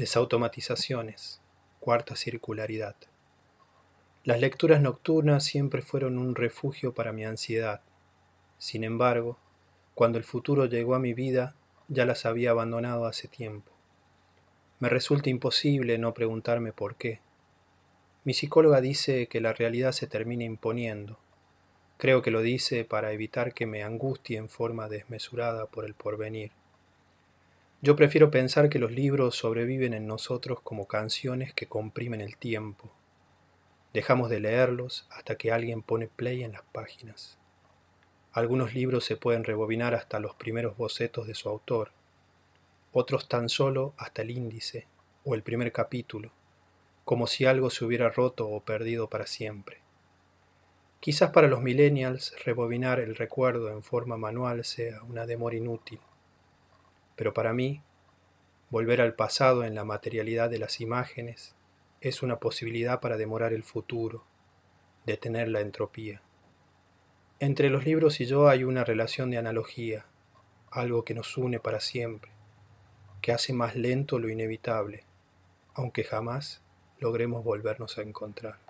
Desautomatizaciones. Cuarta circularidad. Las lecturas nocturnas siempre fueron un refugio para mi ansiedad. Sin embargo, cuando el futuro llegó a mi vida, ya las había abandonado hace tiempo. Me resulta imposible no preguntarme por qué. Mi psicóloga dice que la realidad se termina imponiendo. Creo que lo dice para evitar que me angustie en forma desmesurada por el porvenir. Yo prefiero pensar que los libros sobreviven en nosotros como canciones que comprimen el tiempo. Dejamos de leerlos hasta que alguien pone play en las páginas. Algunos libros se pueden rebobinar hasta los primeros bocetos de su autor, otros tan solo hasta el índice o el primer capítulo, como si algo se hubiera roto o perdido para siempre. Quizás para los millennials rebobinar el recuerdo en forma manual sea una demora inútil pero para mí, volver al pasado en la materialidad de las imágenes es una posibilidad para demorar el futuro, detener la entropía. Entre los libros y yo hay una relación de analogía, algo que nos une para siempre, que hace más lento lo inevitable, aunque jamás logremos volvernos a encontrar.